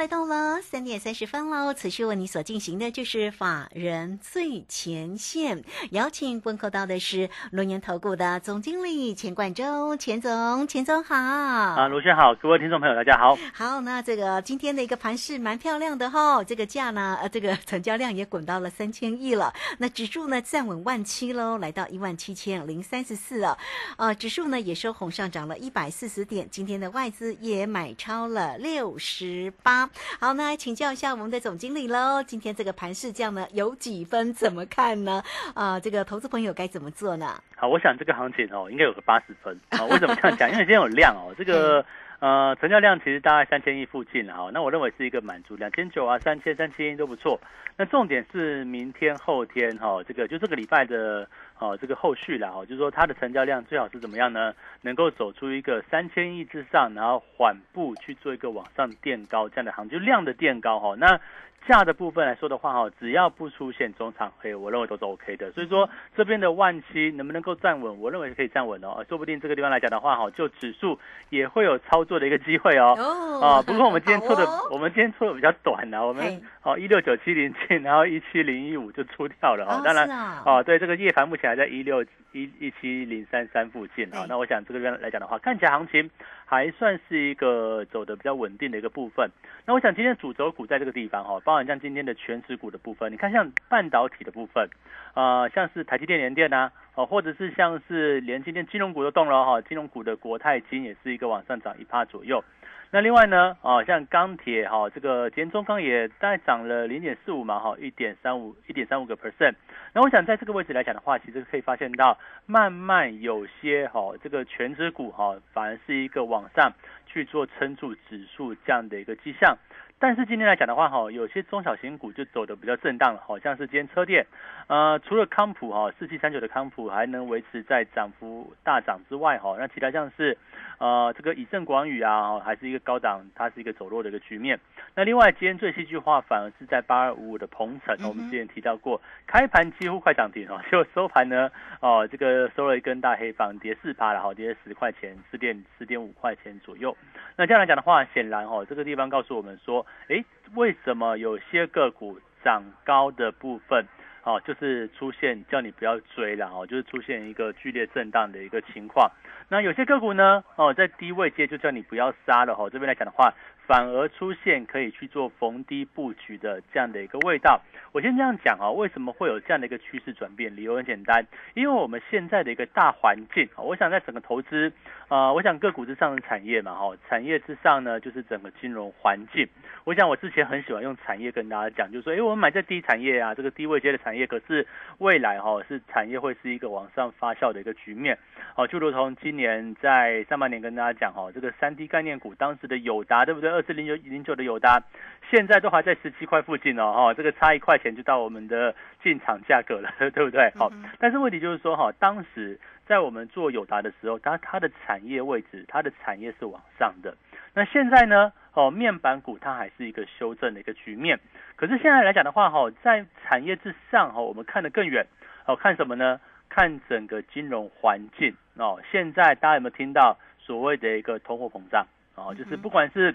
来到了三点三十分喽，此时为你所进行的就是法人最前线，邀请问候到的是龙岩投顾的总经理钱冠洲，钱总，钱总好。啊，卢轩好，各位听众朋友大家好。好，那这个今天的一个盘势蛮漂亮的哈，这个价呢，呃，这个成交量也滚到了三千亿了，那指数呢站稳万七喽，来到一万七千零三十四了，呃，指数呢也收红上涨了一百四十点，今天的外资也买超了六十。八好，那来请教一下我们的总经理喽。今天这个盘势这样呢，有几分怎么看呢？啊，这个投资朋友该怎么做呢？好，我想这个行情哦，应该有个八十分啊。为什么这样讲？因为今天有量哦，这个呃成交量其实大概三千亿附近了哈。那我认为是一个满足，两千九啊，三千三千亿都不错。那重点是明天后天哈，这个就这个礼拜的。哦，这个后续了哦，就是说它的成交量最好是怎么样呢？能够走出一个三千亿之上，然后缓步去做一个往上垫高这样的行情，就量的垫高哈。那价的部分来说的话哈，只要不出现中长黑，我认为都是 OK 的。所以说这边的万七能不能够站稳，我认为是可以站稳哦。说不定这个地方来讲的话哈，就指数也会有操作的一个机会哦。哦。不过我们今天出的，我们今天出的比较短呢，我们哦一六九七零进，然后一七零一五就出掉了哦。当然哦，对这个夜盘目前。还在一六一一七零三三附近啊，那我想这个边来讲的话，看起来行情还算是一个走的比较稳定的一个部分。那我想今天主轴股在这个地方哈，包含像今天的全持股的部分，你看像半导体的部分，啊，像是台积电、联电呐，哦，或者是像是连今天金融股都动了哈，金融股的国泰金也是一个往上涨一趴左右。那另外呢，哦，像钢铁哈，这个今天中钢也大概涨了零点四五嘛，哈，一点三五，一点三五个 percent。那我想在这个位置来讲的话，其实可以发现到，慢慢有些哈，这个全指股哈，反而是一个往上去做撑住指数这样的一个迹象。但是今天来讲的话，哈，有些中小型股就走的比较震荡了，好像是今天车店，呃，除了康普哈，四七三九的康普还能维持在涨幅大涨之外，哈，那其他像是，呃，这个以正广宇啊，还是一个高档，它是一个走弱的一个局面。那另外今天最戏剧化反而是在八二五五的鹏程，我们之前提到过，开盘几乎快涨停哈，就收盘呢，哦，这个收了一根大黑棒，跌四趴了，哈，跌十块钱，四点四点五块钱左右。那这样来讲的话，显然哈，这个地方告诉我们说，哎，为什么有些个股涨高的部分，哦，就是出现叫你不要追了哦，就是出现一个剧烈震荡的一个情况。那有些个股呢，哦，在低位接就叫你不要杀了哦。这边来讲的话。反而出现可以去做逢低布局的这样的一个味道。我先这样讲啊，为什么会有这样的一个趋势转变？理由很简单，因为我们现在的一个大环境啊，我想在整个投资，呃，我想个股之上的产业嘛，哈，产业之上呢就是整个金融环境。我想我之前很喜欢用产业跟大家讲，就是说，哎，我们买在低产业啊，这个低位阶的产业，可是未来哈是产业会是一个往上发酵的一个局面。好，就如同今年在上半年跟大家讲哈，这个三 D 概念股当时的友达，对不对？二四零九零九的友达，现在都还在十七块附近哦，哈，这个差一块钱就到我们的进场价格了，对不对？好，但是问题就是说哈，当时在我们做友达的时候，它它的产业位置，它的产业是往上的。那现在呢？哦，面板股它还是一个修正的一个局面。可是现在来讲的话，哈，在产业之上，哈，我们看得更远，哦，看什么呢？看整个金融环境哦。现在大家有没有听到所谓的一个通货膨胀？哦，就是不管是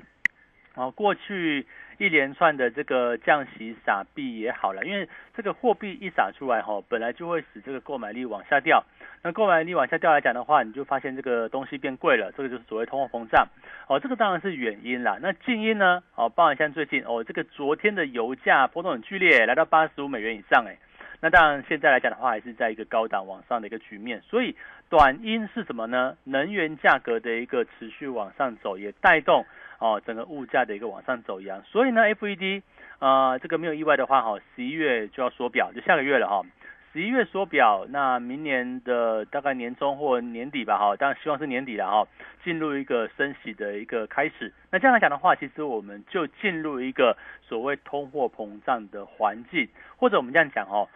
哦过去一连串的这个降息撒币也好了，因为这个货币一撒出来哈，本来就会使这个购买力往下掉。那购买力往下掉来讲的话，你就发现这个东西变贵了，这个就是所谓通货膨胀。哦，这个当然是原因啦。那近因呢？哦，包含像最近哦，这个昨天的油价波动很剧烈，来到八十五美元以上哎。那当然现在来讲的话，还是在一个高档往上的一个局面。所以短因是什么呢？能源价格的一个持续往上走，也带动。哦，整个物价的一个往上走一样，所以呢，FED 啊，这个没有意外的话，哈，十一月就要缩表，就下个月了哈。十一月缩表，那明年的大概年中或年底吧，哈，当然希望是年底了哈，进入一个升息的一个开始。那这样来讲的话，其实我们就进入一个所谓通货膨胀的环境，或者我们这样讲哦，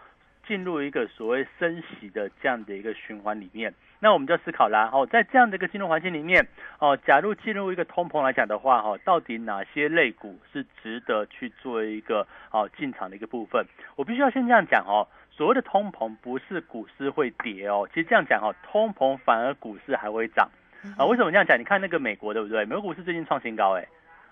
进入一个所谓升息的这样的一个循环里面。那我们就要思考啦，哦，在这样的一个金融环境里面，哦，假如进入一个通膨来讲的话，哈，到底哪些类股是值得去做一个哦进场的一个部分？我必须要先这样讲哦，所谓的通膨不是股市会跌哦，其实这样讲哦，通膨反而股市还会涨啊？为什么这样讲？你看那个美国对不对？美国股市最近创新高哎。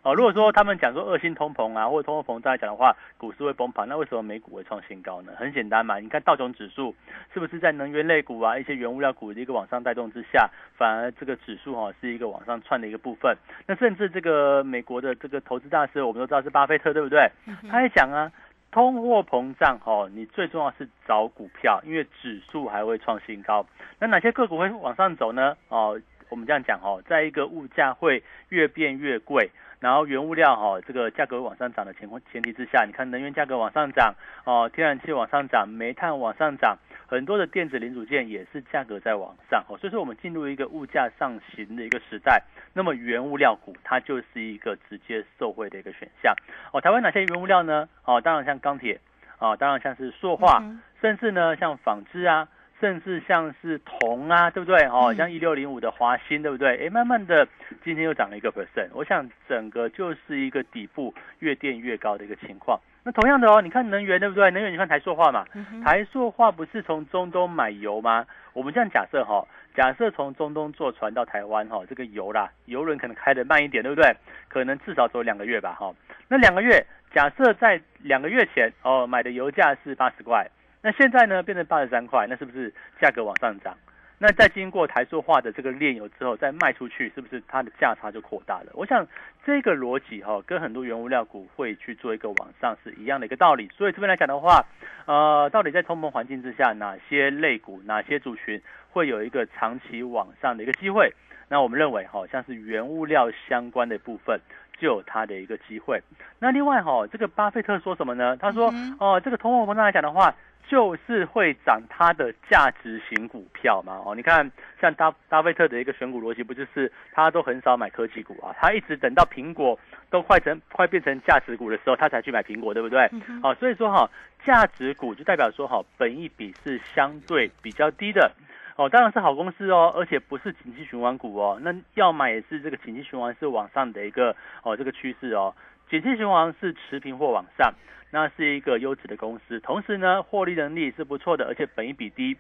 哦，如果说他们讲说恶性通膨啊，或者通货膨胀来讲的话，股市会崩盘，那为什么美股会创新高呢？很简单嘛，你看道琼指数是不是在能源类股啊、一些原物料股的一个往上带动之下，反而这个指数哈是一个往上窜的一个部分。那甚至这个美国的这个投资大师，我们都知道是巴菲特，对不对？他也讲啊，通货膨胀哦，你最重要是找股票，因为指数还会创新高。那哪些个股会往上走呢？哦，我们这样讲哦，在一个物价会越变越贵。然后原物料哈，这个价格往上涨的情况前提之下，你看能源价格往上涨哦，天然气往上涨，煤炭往上涨，很多的电子零组件也是价格在往上哦，所以说我们进入一个物价上行的一个时代，那么原物料股它就是一个直接受惠的一个选项哦。台湾哪些原物料呢？哦，当然像钢铁哦，当然像是塑化，甚至呢像纺织啊。甚至像是铜啊，对不对？哦，像一六零五的华兴，对不对？哎，慢慢的今天又涨了一个 percent，我想整个就是一个底部越垫越高的一个情况。那同样的哦，你看能源，对不对？能源你看台塑化嘛，台塑化不是从中东买油吗？我们这样假设哈，假设从中东坐船到台湾哈，这个油啦，油轮可能开的慢一点，对不对？可能至少走两个月吧，哈。那两个月，假设在两个月前哦买的油价是八十块。那现在呢，变成八十三块，那是不是价格往上涨？那在经过台塑化的这个炼油之后，再卖出去，是不是它的价差就扩大了？我想这个逻辑哈，跟很多原物料股会去做一个往上是一样的一个道理。所以这边来讲的话，呃，到底在通膨环境之下，哪些类股、哪些族群会有一个长期往上的一个机会？那我们认为，好像是原物料相关的部分就有它的一个机会。那另外哈，这个巴菲特说什么呢？他说，哦，这个通货膨胀来讲的话。就是会涨它的价值型股票嘛？哦，你看像巴巴菲特的一个选股逻辑，不就是他都很少买科技股啊？他一直等到苹果都快成快变成价值股的时候，他才去买苹果，对不对？好，所以说哈，价值股就代表说哈，本益比是相对比较低的哦，当然是好公司哦，而且不是景气循环股哦。那要买也是这个景气循环是往上的一个哦这个趋势哦，景气循环是持平或往上。那是一个优质的公司，同时呢，获利能力是不错的，而且本益比低。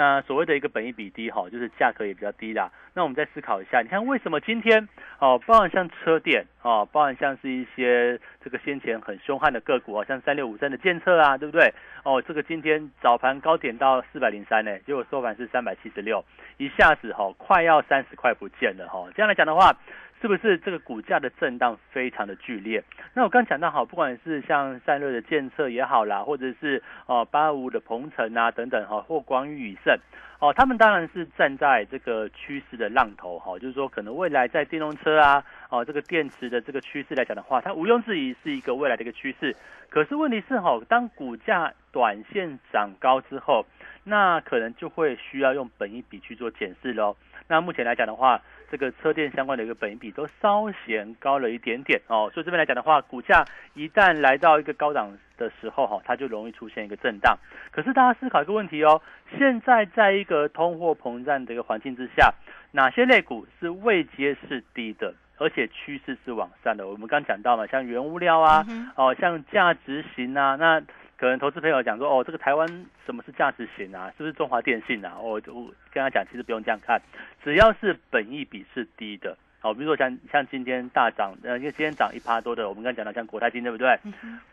那所谓的一个本益比低，哈，就是价格也比较低啦。那我们再思考一下，你看为什么今天哦，包含像车电哦，包含像是一些这个先前很凶悍的个股啊，像三六五三的建测啊，对不对？哦，这个今天早盘高点到四百零三呢，结果收盘是三百七十六，一下子哈快要三十块不见了哈。这样来讲的话。是不是这个股价的震荡非常的剧烈？那我刚讲到好，不管是像散热的建测也好啦，或者是哦八五的鹏程啊等等哈，或光宇宇盛哦，他们当然是站在这个趋势的浪头哈，就是说可能未来在电动车啊哦这个电池的这个趋势来讲的话，它毋庸置疑是一个未来的一个趋势。可是问题是哈，当股价短线涨高之后，那可能就会需要用本一笔去做检视喽。那目前来讲的话，这个车电相关的一个本益比都稍显高了一点点哦，所以这边来讲的话，股价一旦来到一个高档的时候哈，它就容易出现一个震荡。可是大家思考一个问题哦，现在在一个通货膨胀的一个环境之下，哪些类股是未接是低的，而且趋势是往上的？我们刚讲到嘛，像原物料啊，哦，像价值型啊，那。可能投资朋友讲说，哦，这个台湾什么是价值型啊？是不是中华电信啊？我我跟他讲，其实不用这样看，只要是本益比是低的，好，比如说像像今天大涨，呃，因为今天涨一趴多的，我们刚讲到像国泰金，对不对？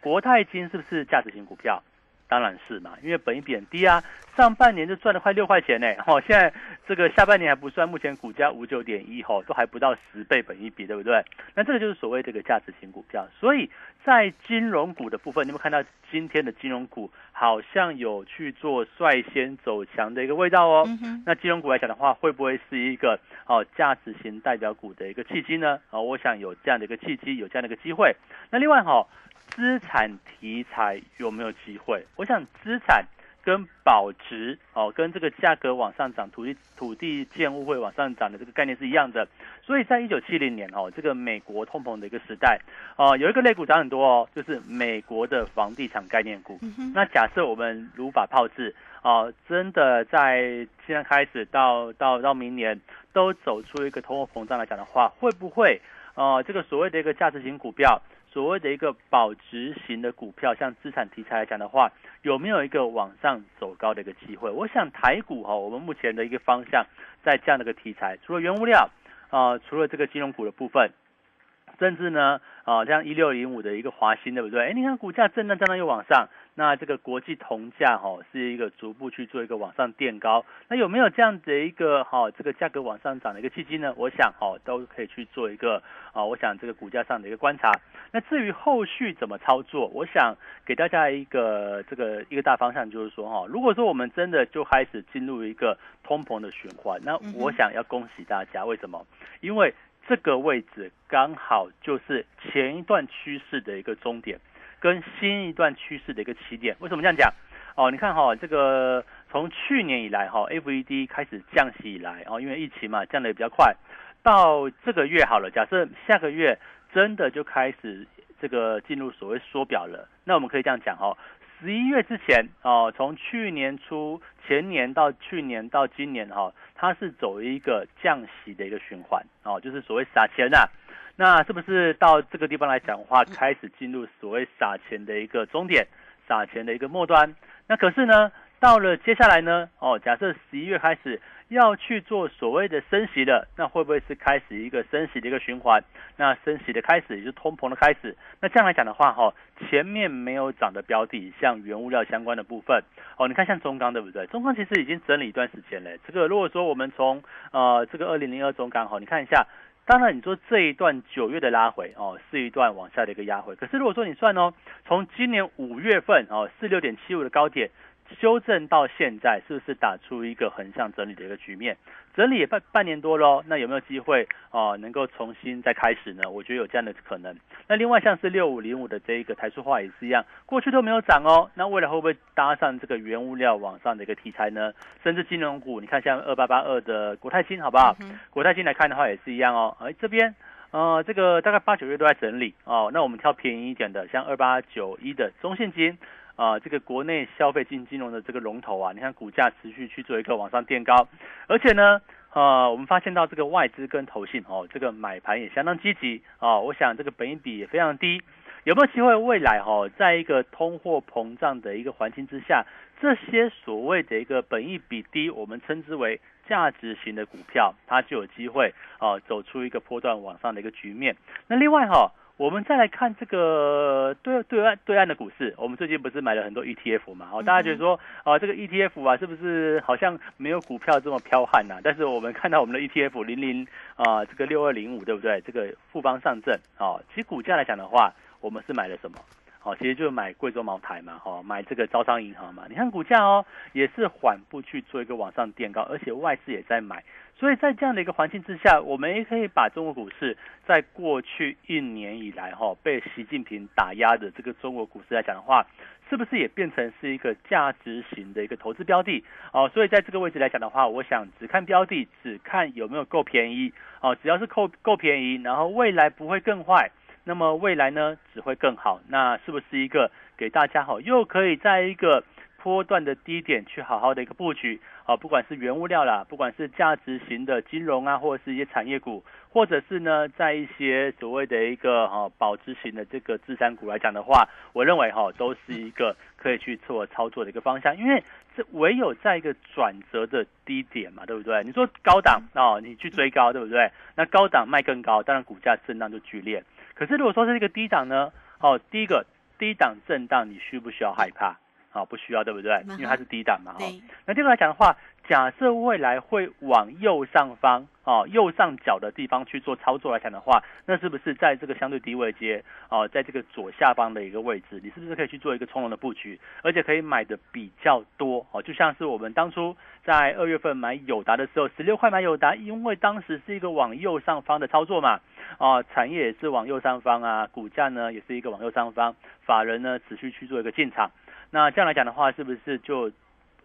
国泰金是不是价值型股票？当然是嘛，因为本益比很低啊，上半年就赚了快六块钱呢，哦，现在这个下半年还不算，目前股价五九点一，吼，都还不到十倍本益比，对不对？那这个就是所谓这个价值型股票，所以在金融股的部分，你们看到今天的金融股好像有去做率先走强的一个味道哦。那金融股来讲的话，会不会是一个哦价值型代表股的一个契机呢？啊，我想有这样的一个契机，有这样的一个机会。那另外哈。资产题材有没有机会？我想资产跟保值哦，跟这个价格往上涨，土地土地建物会往上涨的这个概念是一样的。所以在一九七零年哦，这个美国通膨的一个时代哦，有一个类股涨很多哦，就是美国的房地产概念股。那假设我们如法炮制哦，真的在现在开始到到到明年都走出一个通货膨胀来讲的话，会不会哦这个所谓的一个价值型股票？所谓的一个保值型的股票，像资产题材来讲的话，有没有一个往上走高的一个机会？我想台股哈，我们目前的一个方向在这样的一个题材，除了原物料啊，除了这个金融股的部分，甚至呢啊，像一六零五的一个华兴，对不对？哎，你看股价震荡震荡又往上。那这个国际铜价哈是一个逐步去做一个往上垫高，那有没有这样的一个哈这个价格往上涨的一个契机呢？我想哈都可以去做一个啊，我想这个股价上的一个观察。那至于后续怎么操作，我想给大家一个这个一个大方向，就是说哈，如果说我们真的就开始进入一个通膨的循环，那我想要恭喜大家，为什么？因为这个位置刚好就是前一段趋势的一个终点。跟新一段趋势的一个起点，为什么这样讲？哦，你看哈，这个从去年以来哈，FED 开始降息以来，哦，因为疫情嘛，降的也比较快，到这个月好了，假设下个月真的就开始这个进入所谓缩表了，那我们可以这样讲哈，十一月之前哦，从去年初前年到去年到今年哈，它是走一个降息的一个循环哦，就是所谓撒钱呐。那是不是到这个地方来讲的话，开始进入所谓撒钱的一个终点，撒钱的一个末端？那可是呢，到了接下来呢，哦，假设十一月开始要去做所谓的升息的，那会不会是开始一个升息的一个循环？那升息的开始也就通膨的开始。那这样来讲的话，哈，前面没有涨的标的，像原物料相关的部分，哦，你看像中钢对不对？中钢其实已经整理一段时间了。这个如果说我们从呃这个二零零二中钢，哈，你看一下。当然，你说这一段九月的拉回哦，是一段往下的一个压回。可是如果说你算哦，从今年五月份哦，四六点七五的高点修正到现在，是不是打出一个横向整理的一个局面？整理也半半年多喽，那有没有机会啊？能够重新再开始呢？我觉得有这样的可能。那另外像是六五零五的这一个台塑化也是一样，过去都没有涨哦，那未来会不会搭上这个原物料往上的一个题材呢？甚至金融股，你看像二八八二的国泰金，好不好？国泰金来看的话也是一样哦。哎，这边呃，这个大概八九月都在整理哦。那我们挑便宜一点的，像二八九一的中信金。啊，这个国内消费金金融的这个龙头啊，你看股价持续去做一个往上垫高，而且呢，呃，我们发现到这个外资跟投信哦，这个买盘也相当积极哦。我想这个本益比也非常低，有没有机会未来哈，在一个通货膨胀的一个环境之下，这些所谓的一个本益比低，我们称之为价值型的股票，它就有机会啊走出一个波段往上的一个局面。那另外哈。我们再来看这个对对岸对岸的股市，我们最近不是买了很多 ETF 嘛？哦，大家觉得说，啊，这个 ETF 啊，是不是好像没有股票这么彪悍呐？但是我们看到我们的 ETF 零零啊，这个六二零五，对不对？这个富邦上证，啊，其实股价来讲的话，我们是买了什么？哦，其实就是买贵州茅台嘛，哈，买这个招商银行嘛。你看股价哦，也是缓步去做一个往上垫高，而且外资也在买。所以在这样的一个环境之下，我们也可以把中国股市在过去一年以来，哈，被习近平打压的这个中国股市来讲的话，是不是也变成是一个价值型的一个投资标的？哦，所以在这个位置来讲的话，我想只看标的，只看有没有够便宜。哦，只要是够够便宜，然后未来不会更坏。那么未来呢只会更好，那是不是一个给大家好，又可以在一个波段的低点去好好的一个布局啊？不管是原物料啦，不管是价值型的金融啊，或者是一些产业股，或者是呢，在一些所谓的一个哈保值型的这个资产股来讲的话，我认为哈都是一个可以去做操作的一个方向，因为这唯有在一个转折的低点嘛，对不对？你说高档哦，你去追高，对不对？那高档卖更高，当然股价震荡就剧烈。可是如果说是一个低档呢？哦，第一个低档震荡，你需不需要害怕？哦，不需要，对不对？因为它是低档嘛。哦。那第二个来讲的话，假设未来会往右上方，哦，右上角的地方去做操作来讲的话，那是不是在这个相对低位阶，哦，在这个左下方的一个位置，你是不是可以去做一个从容的布局，而且可以买的比较多？哦，就像是我们当初在二月份买友达的时候，十六块买友达，因为当时是一个往右上方的操作嘛。哦，产业也是往右上方啊，股价呢也是一个往右上方，法人呢持续去做一个进场。那这样来讲的话，是不是就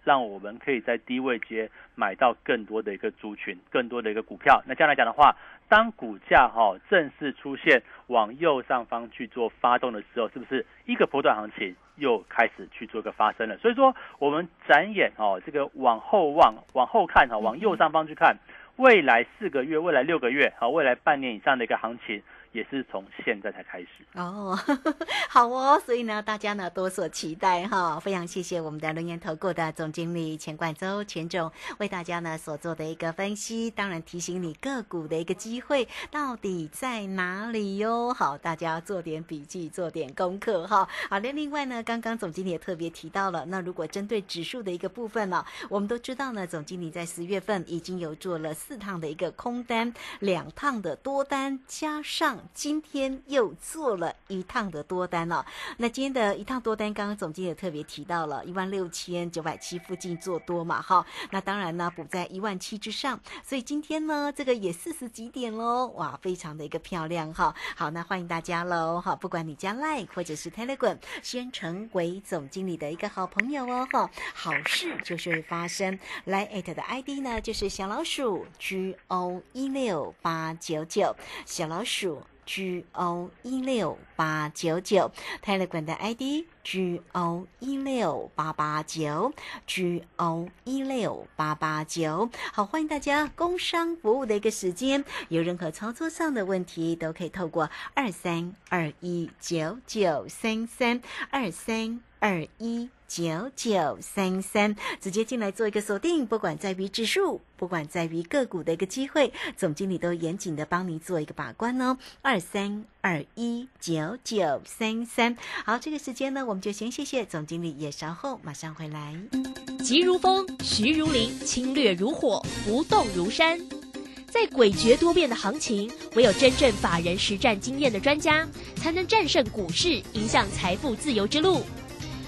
让我们可以在低位接买到更多的一个族群，更多的一个股票。那这样来讲的话，当股价哈正式出现往右上方去做发动的时候，是不是一个波段行情又开始去做一个发生了？所以说，我们展眼哦，这个往后望，往后看哈，往右上方去看，未来四个月、未来六个月好，未来半年以上的一个行情。也是从现在才开始哦，好哦，所以呢，大家呢多所期待哈，非常谢谢我们的龙岩投顾的总经理钱冠周钱总为大家呢所做的一个分析，当然提醒你个股的一个机会到底在哪里哟，好，大家做点笔记，做点功课哈。好的，另外呢，刚刚总经理也特别提到了，那如果针对指数的一个部分呢，我们都知道呢，总经理在十月份已经有做了四趟的一个空单，两趟的多单，加上。今天又做了一趟的多单哦，那今天的一趟多单，刚刚总经理特别提到了一万六千九百七附近做多嘛，哈，那当然呢补在一万七之上，所以今天呢这个也四十几点喽，哇，非常的一个漂亮哈，好，那欢迎大家喽，哈，不管你加 Like 或者是 Telegram，先成为总经理的一个好朋友哦，哈，好事就是会发生，来 at 的 ID 呢就是小老鼠 G O 一六八九九，小老鼠。G O 一六八九九，Telegram 的 ID G O 一六八八九，G O 一六八八九。好，欢迎大家工商服务的一个时间，有任何操作上的问题，都可以透过二三二一九九三三二三二一。九九三三，直接进来做一个锁定，不管在于指数，不管在于个股的一个机会，总经理都严谨的帮你做一个把关哦。二三二一九九三三，好，这个时间呢，我们就先谢谢总经理，也稍后马上回来。急如风，徐如林，侵略如火，不动如山。在诡谲多变的行情，唯有真正法人实战经验的专家，才能战胜股市，迎向财富自由之路。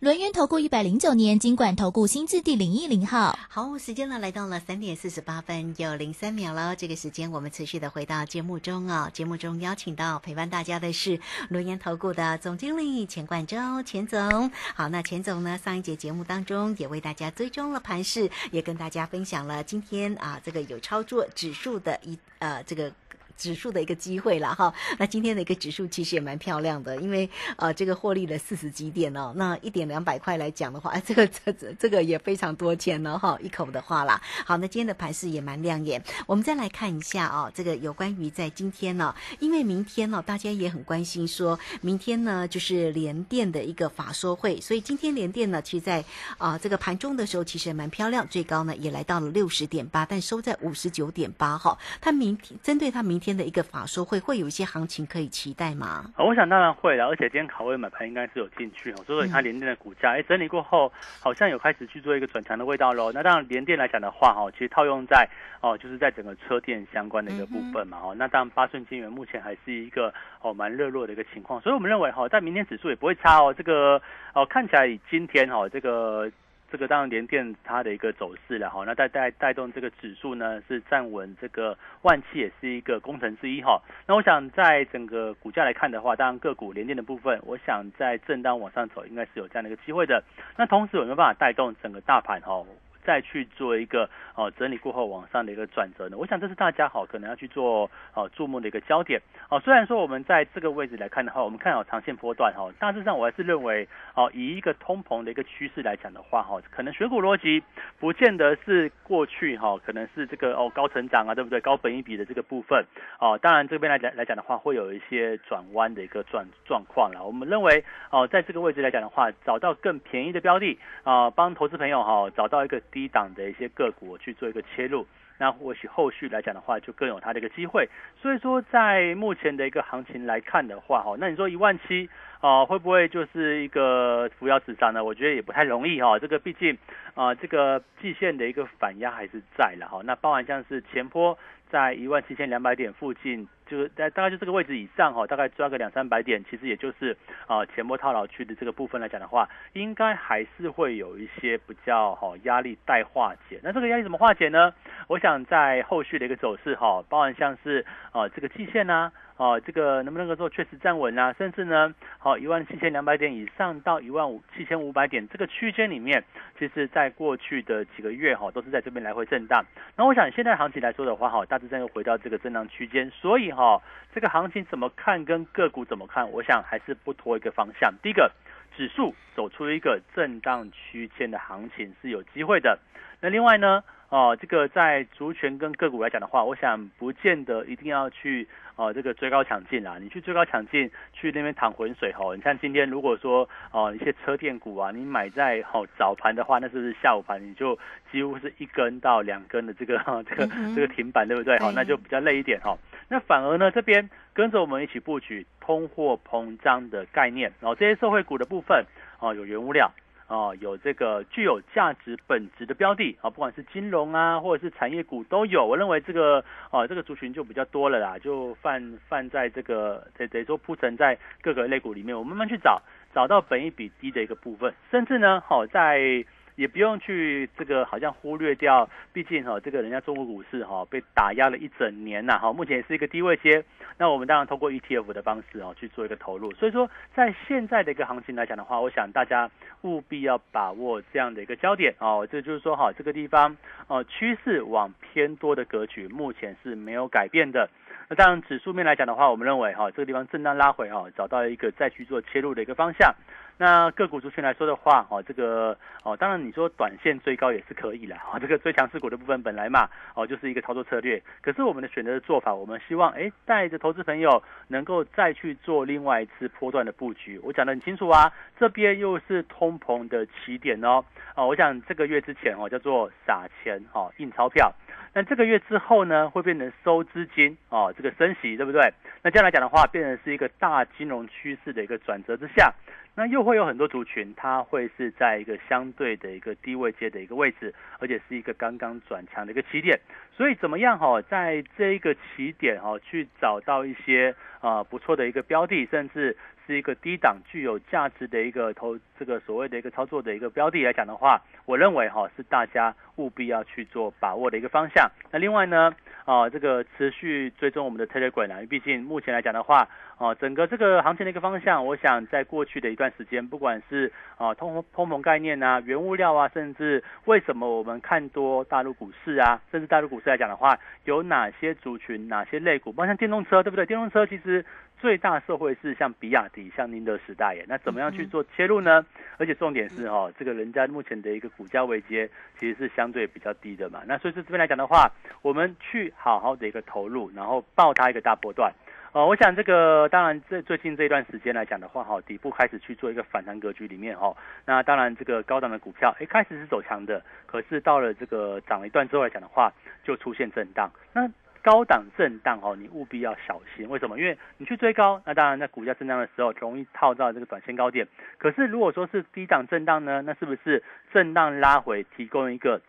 轮源投顾一百零九年金管投顾新字第零一零号，好，时间呢来到了三点四十八分又零三秒了。这个时间我们持续的回到节目中啊，节目中邀请到陪伴大家的是轮源投顾的总经理钱冠洲钱总。好，那钱总呢上一节节目当中也为大家追踪了盘势，也跟大家分享了今天啊这个有操作指数的一呃这个。指数的一个机会了哈，那今天的一个指数其实也蛮漂亮的，因为呃这个获利了四十几点哦，那一点两百块来讲的话，这个这这这个也非常多钱了哈，一口的话啦。好，那今天的盘势也蛮亮眼，我们再来看一下啊，这个有关于在今天呢，因为明天呢大家也很关心，说明天呢就是联电的一个法说会，所以今天联电呢其实在啊这个盘中的时候其实也蛮漂亮，最高呢也来到了六十点八，但收在五十九点八哈，它明天针对它明天。天的一个法说会会有一些行情可以期待吗？我想当然会的，而且今天考位买盘应该是有进去哦。所以它连电的股价，哎，整理过后好像有开始去做一个转强的味道喽。那当然连电来讲的话，哈，其实套用在哦，就是在整个车电相关的一个部分嘛，哦，那当然八顺金源目前还是一个哦蛮热络的一个情况，所以我们认为哈，在明天指数也不会差哦。这个哦看起来今天哈这个。这个当然联电它的一个走势了哈，那带带带动这个指数呢是站稳这个万七也是一个工程之一哈。那我想在整个股价来看的话，当然个股联电的部分，我想在震荡往上走应该是有这样的一个机会的。那同时有没有办法带动整个大盘哈？再去做一个哦整理过后往上的一个转折呢？我想这是大家好可能要去做哦注目的一个焦点哦。虽然说我们在这个位置来看的话，我们看好长线波段哈，大致上我还是认为哦以一个通膨的一个趋势来讲的话哈，可能选股逻辑不见得是过去哈，可能是这个哦高成长啊，对不对？高本一比的这个部分哦，当然这边来讲来讲的话，会有一些转弯的一个状状况了。我们认为哦，在这个位置来讲的话，找到更便宜的标的啊，帮投资朋友哈找到一个低档的一些个股去做一个切入，那或许后续来讲的话，就更有它的一个机会。所以说，在目前的一个行情来看的话哈，那你说一万七啊，会不会就是一个扶摇直上呢？我觉得也不太容易哈。这个毕竟啊，这个季线的一个反压还是在了哈。那包含像是前坡。在一万七千两百点附近，就是在大概就这个位置以上哈，大概抓个两三百点，其实也就是啊前波套牢区的这个部分来讲的话，应该还是会有一些比较好压力待化解。那这个压力怎么化解呢？我想在后续的一个走势哈，包含像是啊这个季线呐。哦，这个能不能够做确实站稳啊？甚至呢，好一万七千两百点以上到一万五七千五百点这个区间里面，其实在过去的几个月哈，都是在这边来回震荡。那我想现在行情来说的话哈，大致上又回到这个震荡区间，所以哈，这个行情怎么看跟个股怎么看，我想还是不拖一个方向。第一个，指数走出一个震荡区间的行情是有机会的。那另外呢？哦，这个在族群跟个股来讲的话，我想不见得一定要去哦，这个追高抢进啦。你去追高抢进，去那边淌浑水吼。你看今天如果说哦一些车电股啊，你买在好早盘的话，那是不是下午盘你就几乎是一根到两根的这个这个这个停板，对不对？好，那就比较累一点哈。那反而呢，这边跟着我们一起布局通货膨胀的概念，然后这些社会股的部分哦，有原物料。哦，有这个具有价值本质的标的啊，不管是金融啊，或者是产业股都有。我认为这个哦，这个族群就比较多了啦，就放放在这个得得说铺陈在各个类股里面，我慢慢去找，找到本益比低的一个部分，甚至呢，好在。也不用去这个好像忽略掉，毕竟哈这个人家中国股市哈被打压了一整年呐哈，目前是一个低位阶，那我们当然通过 ETF 的方式哦去做一个投入，所以说在现在的一个行情来讲的话，我想大家务必要把握这样的一个焦点哦，这就是说哈这个地方哦趋势往偏多的格局目前是没有改变的，那当然指数面来讲的话，我们认为哈这个地方震荡拉回哈，找到一个再去做切入的一个方向。那个股族群来说的话，哦，这个哦，当然你说短线追高也是可以啦，哦，这个追强势股的部分本来嘛，哦，就是一个操作策略。可是我们的选择的做法，我们希望，哎，带着投资朋友能够再去做另外一次波段的布局。我讲得很清楚啊，这边又是通膨的起点哦，哦，我想这个月之前哦叫做撒钱哦印钞票，那这个月之后呢会变成收资金哦，这个升息对不对？那这样来讲的话，变成是一个大金融趋势的一个转折之下。那又会有很多族群，它会是在一个相对的一个低位阶的一个位置，而且是一个刚刚转强的一个起点。所以怎么样哈，在这一个起点哈，去找到一些啊不错的一个标的，甚至是一个低档具有价值的一个投这个所谓的一个操作的一个标的来讲的话，我认为哈是大家务必要去做把握的一个方向。那另外呢？啊，这个持续追踪我们的 Telegram 啊，毕竟目前来讲的话，啊，整个这个行情的一个方向，我想在过去的一段时间，不管是啊通通膨概念啊、原物料啊，甚至为什么我们看多大陆股市啊，甚至大陆股市来讲的话，有哪些族群、哪些类股，包括像电动车，对不对？电动车其实。最大社会是像比亚迪、像宁德时代耶，那怎么样去做切入呢？而且重点是哈，这个人家目前的一个股价位阶其实是相对比较低的嘛。那所以说这边来讲的话，我们去好好的一个投入，然后爆它一个大波段。哦，我想这个当然在最近这一段时间来讲的话，哈，底部开始去做一个反弹格局里面哈，那当然这个高档的股票一开始是走强的，可是到了这个涨了一段之后来讲的话，就出现震荡。那高档震荡哦，你务必要小心。为什么？因为你去追高，那当然在股价震荡的时候容易套到这个短线高点。可是如果说是低档震荡呢，那是不是震荡拉回提供一个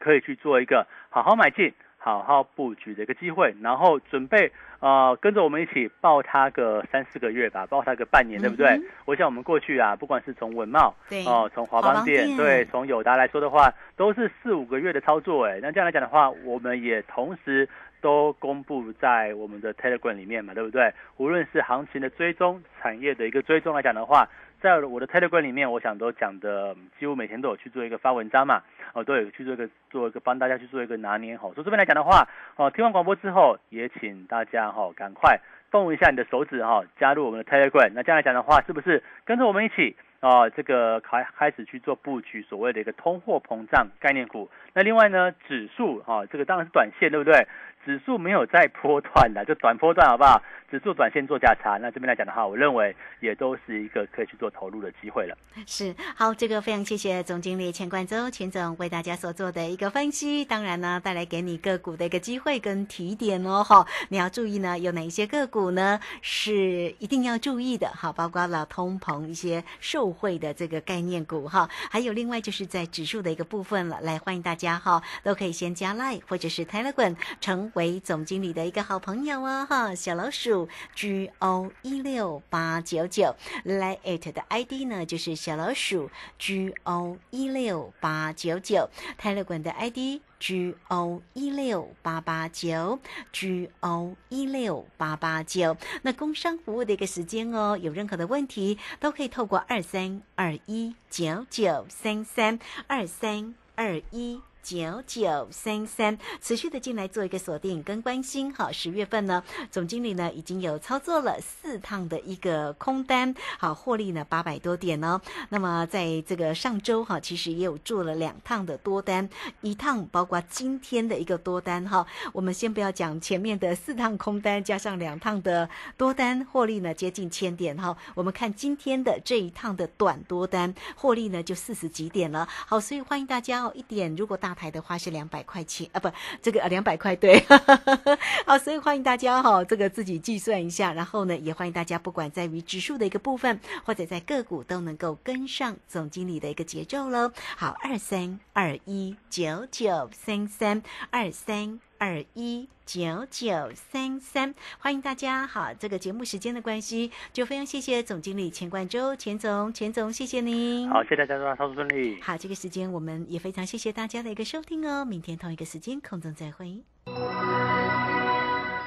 可以去做一个好好买进、好好布局的一个机会？然后准备呃跟着我们一起抱它个三四个月吧，抱它个半年，对不对？我想我们过去啊，不管是从文茂哦，从华邦店对，从友达来说的话，都是四五个月的操作。哎，那这样来讲的话，我们也同时。都公布在我们的 Telegram 里面嘛，对不对？无论是行情的追踪、产业的一个追踪来讲的话，在我的 Telegram 里面，我想都讲的几乎每天都有去做一个发文章嘛，哦，都有去做一个做一个帮大家去做一个拿捏好。所以这边来讲的话，哦，听完广播之后，也请大家哈赶快动一下你的手指哈，加入我们的 Telegram。那这样来讲的话，是不是跟着我们一起啊，这个开开始去做布局所谓的一个通货膨胀概念股？那另外呢，指数哈，这个当然是短线，对不对？指数没有再波段的，就短波段好不好？指数短线做价差，那这边来讲的话，我认为也都是一个可以去做投入的机会了。是好，这个非常谢谢总经理钱冠周钱总为大家所做的一个分析，当然呢，带来给你个股的一个机会跟提点哦，哈，你要注意呢，有哪一些个股呢是一定要注意的，哈，包括了通膨一些受惠的这个概念股哈，还有另外就是在指数的一个部分了，来欢迎大家哈，都可以先加 Line 或者是 Telegram 成为总经理的一个好朋友哦，哈，小老鼠 G O 一六八九九来 it 的 ID 呢就是小老鼠 G O 一六八九九，Telegram 的 ID。G O 一六八八九，G O 一六八八九。那工商服务的一个时间哦，有任何的问题都可以透过二三二一九九三三二三二一。九九三三，持续的进来做一个锁定跟关心。好，十月份呢，总经理呢已经有操作了四趟的一个空单，好，获利呢八百多点哦。那么在这个上周哈，其实也有做了两趟的多单，一趟包括今天的一个多单哈。我们先不要讲前面的四趟空单，加上两趟的多单，获利呢接近千点哈。我们看今天的这一趟的短多单，获利呢就四十几点了。好，所以欢迎大家哦，一点如果大。台的话是两百块钱啊，不，这个两百块对，好，所以欢迎大家哈，这个自己计算一下，然后呢，也欢迎大家不管在于指数的一个部分，或者在个股都能够跟上总经理的一个节奏喽。好，二三二一九九三三二三。二一九九三三，欢迎大家。好，这个节目时间的关系，就非常谢谢总经理钱冠周，钱总，钱总，谢谢您。好，谢谢大家，操作顺利。好，这个时间我们也非常谢谢大家的一个收听哦。明天同一个时间空中再会。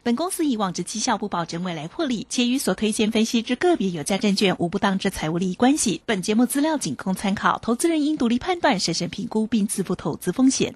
本公司以往之绩效不保证未来获利，且与所推荐分析之个别有价证券无不当之财务利益关系。本节目资料仅供参考，投资人应独立判断、审慎评估并自负投资风险。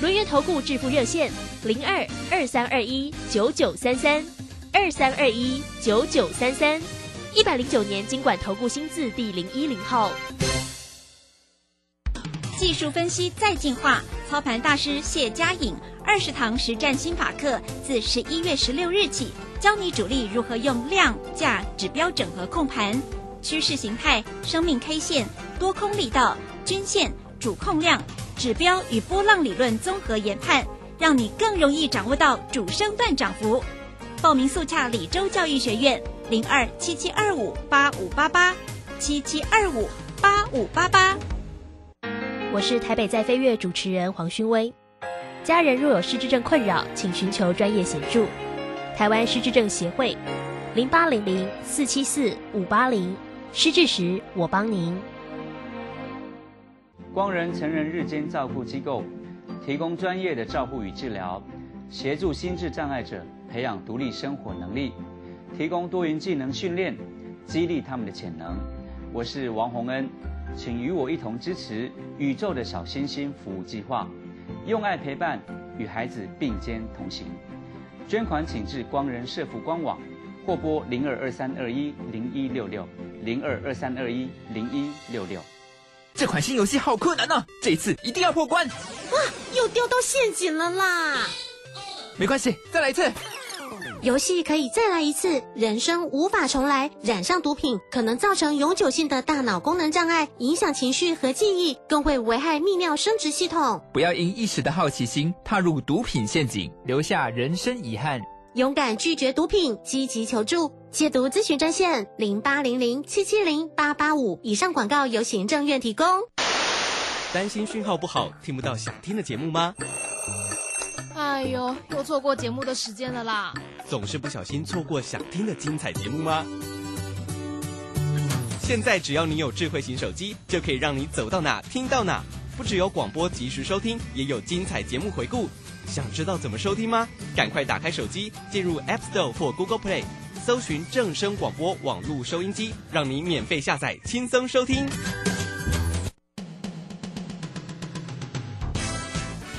轮源投顾致富热线零二二三二一九九三三二三二一九九三三一百零九年经管投顾新字第零一零号。技术分析再进化，操盘大师谢佳颖二十堂实战新法课，自十一月十六日起，教你主力如何用量价指标整合控盘，趋势形态、生命 K 线、多空力道、均线、主控量。指标与波浪理论综合研判，让你更容易掌握到主升段涨幅。报名速洽李州教育学院零二七七二五八五八八七七二五八五八八。我是台北在飞跃主持人黄勋威。家人若有失智症困扰，请寻求专业协助。台湾失智症协会零八零零四七四五八零，失智时我帮您。光仁成人日间照顾机构提供专业的照护与治疗，协助心智障碍者培养独立生活能力，提供多元技能训练，激励他们的潜能。我是王洪恩，请与我一同支持宇宙的小星星服务计划，用爱陪伴，与孩子并肩同行。捐款请至光仁社福官网，或拨零二二三二一零一六六零二二三二一零一六六。这款新游戏好困难呢，这次一定要破关！哇，又掉到陷阱了啦！没关系，再来一次。游戏可以再来一次，人生无法重来。染上毒品可能造成永久性的大脑功能障碍，影响情绪和记忆，更会危害泌尿生殖系统。不要因一时的好奇心踏入毒品陷阱，留下人生遗憾。勇敢拒绝毒品，积极求助。戒毒咨询专线零八零零七七零八八五。以上广告由行政院提供。担心讯号不好，听不到想听的节目吗？哎呦，又错过节目的时间了啦！总是不小心错过想听的精彩节目吗？现在只要你有智慧型手机，就可以让你走到哪听到哪。不只有广播及时收听，也有精彩节目回顾。想知道怎么收听吗？赶快打开手机，进入 App Store 或 Google Play，搜寻正声广播网络收音机，让您免费下载，轻松收听。